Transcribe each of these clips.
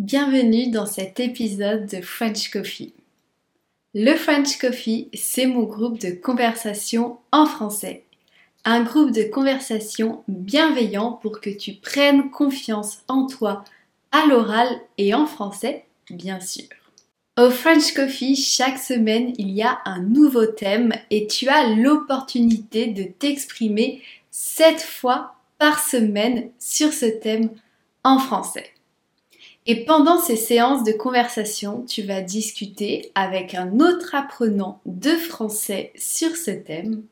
Bienvenue dans cet épisode de French Coffee. Le French Coffee, c'est mon groupe de conversation en français. Un groupe de conversation bienveillant pour que tu prennes confiance en toi à l'oral et en français, bien sûr. Au French Coffee, chaque semaine, il y a un nouveau thème et tu as l'opportunité de t'exprimer sept fois par semaine sur ce thème en français. Et pendant ces séances de conversation, tu vas discuter avec un autre apprenant de français sur ce thème.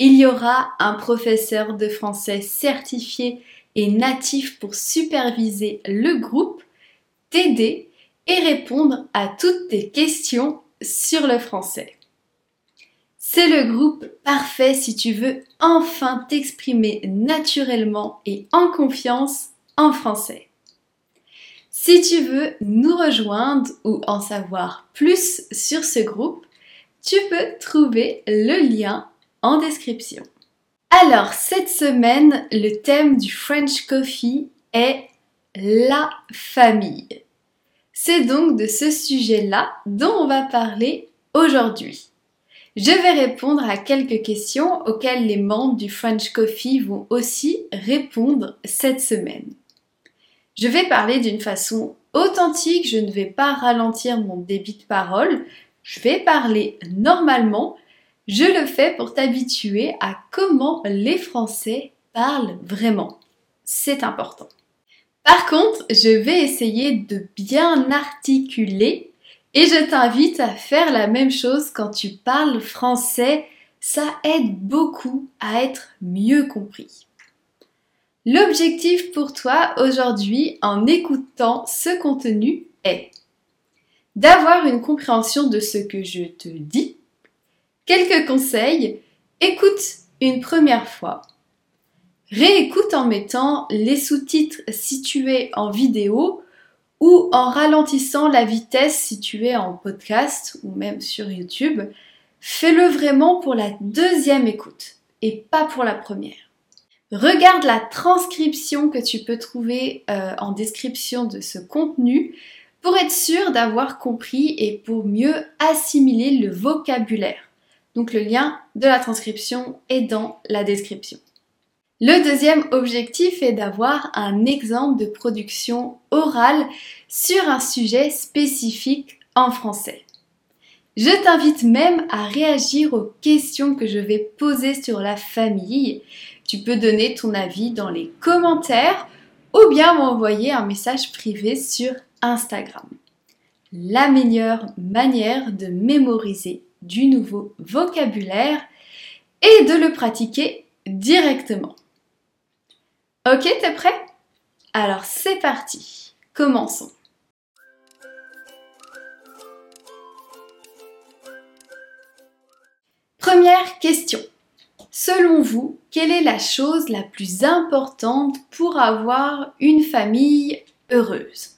Il y aura un professeur de français certifié et natif pour superviser le groupe, t'aider et répondre à toutes tes questions sur le français. C'est le groupe parfait si tu veux enfin t'exprimer naturellement et en confiance en français. Si tu veux nous rejoindre ou en savoir plus sur ce groupe, tu peux trouver le lien en description. Alors, cette semaine, le thème du French Coffee est la famille. C'est donc de ce sujet-là dont on va parler aujourd'hui. Je vais répondre à quelques questions auxquelles les membres du French Coffee vont aussi répondre cette semaine. Je vais parler d'une façon authentique, je ne vais pas ralentir mon débit de parole, je vais parler normalement. Je le fais pour t'habituer à comment les Français parlent vraiment. C'est important. Par contre, je vais essayer de bien articuler et je t'invite à faire la même chose quand tu parles français. Ça aide beaucoup à être mieux compris. L'objectif pour toi aujourd'hui en écoutant ce contenu est d'avoir une compréhension de ce que je te dis, quelques conseils, écoute une première fois, réécoute en mettant les sous-titres situés en vidéo ou en ralentissant la vitesse située en podcast ou même sur YouTube. Fais-le vraiment pour la deuxième écoute et pas pour la première. Regarde la transcription que tu peux trouver euh, en description de ce contenu pour être sûr d'avoir compris et pour mieux assimiler le vocabulaire. Donc le lien de la transcription est dans la description. Le deuxième objectif est d'avoir un exemple de production orale sur un sujet spécifique en français. Je t'invite même à réagir aux questions que je vais poser sur la famille. Tu peux donner ton avis dans les commentaires ou bien m'envoyer un message privé sur Instagram. La meilleure manière de mémoriser du nouveau vocabulaire et de le pratiquer directement. Ok, t'es prêt? Alors c'est parti, commençons. Première question. Selon vous, quelle est la chose la plus importante pour avoir une famille heureuse?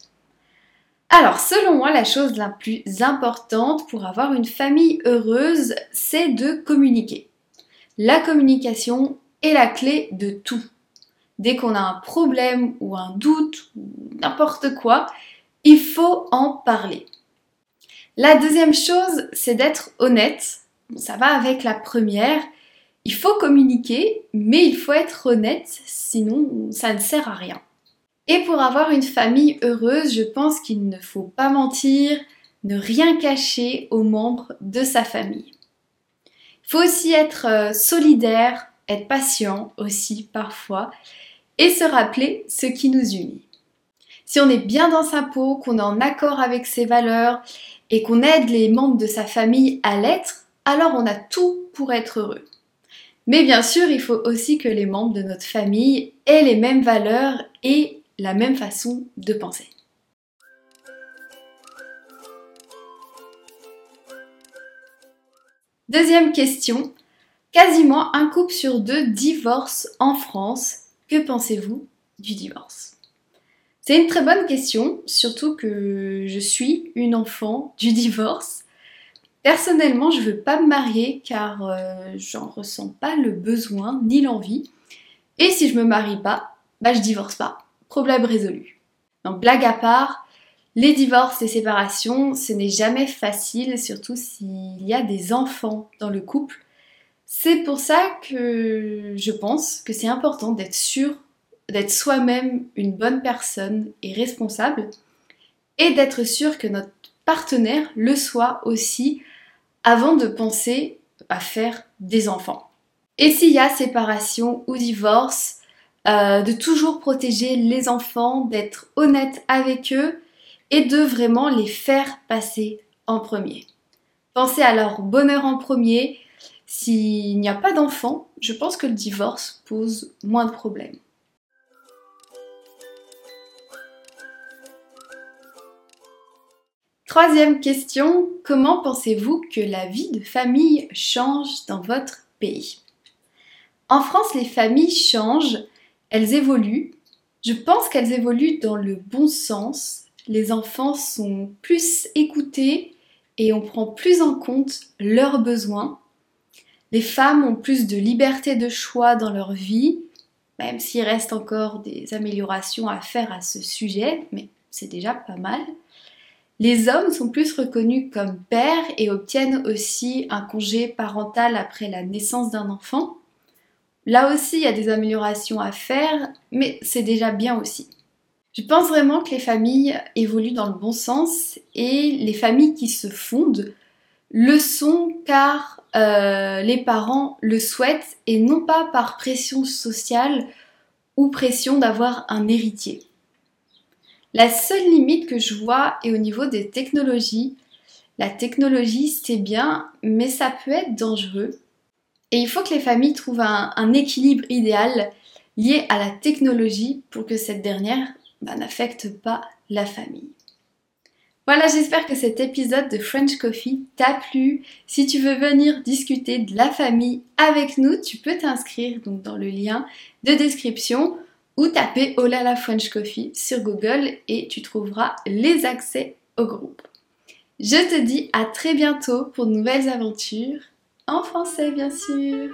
Alors, selon moi, la chose la plus importante pour avoir une famille heureuse, c'est de communiquer. La communication est la clé de tout. Dès qu'on a un problème ou un doute ou n'importe quoi, il faut en parler. La deuxième chose, c'est d'être honnête ça va avec la première. Il faut communiquer, mais il faut être honnête, sinon ça ne sert à rien. Et pour avoir une famille heureuse, je pense qu'il ne faut pas mentir, ne rien cacher aux membres de sa famille. Il faut aussi être euh, solidaire, être patient aussi parfois, et se rappeler ce qui nous unit. Si on est bien dans sa peau, qu'on est en accord avec ses valeurs et qu'on aide les membres de sa famille à l'être, alors on a tout pour être heureux. Mais bien sûr, il faut aussi que les membres de notre famille aient les mêmes valeurs et la même façon de penser. Deuxième question. Quasiment un couple sur deux divorce en France. Que pensez-vous du divorce? C'est une très bonne question, surtout que je suis une enfant du divorce. Personnellement, je veux pas me marier car euh, j'en ressens pas le besoin ni l'envie. Et si je me marie pas, bah je divorce pas. Problème résolu. Donc blague à part, Les divorces, les séparations, ce n'est jamais facile, surtout s'il y a des enfants dans le couple. C'est pour ça que je pense que c'est important d'être sûr d'être soi-même une bonne personne et responsable et d'être sûr que notre partenaire le soit aussi avant de penser à faire des enfants. Et s'il y a séparation ou divorce, euh, de toujours protéger les enfants, d'être honnête avec eux et de vraiment les faire passer en premier. Pensez à leur bonheur en premier. S'il n'y a pas d'enfants, je pense que le divorce pose moins de problèmes. Troisième question, comment pensez-vous que la vie de famille change dans votre pays? En France, les familles changent, elles évoluent. Je pense qu'elles évoluent dans le bon sens. Les enfants sont plus écoutés et on prend plus en compte leurs besoins. Les femmes ont plus de liberté de choix dans leur vie, même s'il reste encore des améliorations à faire à ce sujet, mais c'est déjà pas mal. Les hommes sont plus reconnus comme pères et obtiennent aussi un congé parental après la naissance d'un enfant. Là aussi, il y a des améliorations à faire, mais c'est déjà bien aussi. Je pense vraiment que les familles évoluent dans le bon sens et les familles qui se fondent le sont car euh, les parents le souhaitent et non pas par pression sociale ou pression d'avoir un héritier. La seule limite que je vois est au niveau des technologies. La technologie, c'est bien, mais ça peut être dangereux. Et il faut que les familles trouvent un, équilibre idéal lié à la technologie pour que cette dernière bah, n'affecte pas la famille. Voilà, j'espère que cet épisode de French Coffee t'a plu. Si tu veux venir discuter de la famille avec nous, tu peux t'inscrire dans le lien de description ou taper Olala French Coffee sur Google et tu trouveras les accès au groupe. Je te dis à très bientôt pour de nouvelles aventures, en français bien sûr.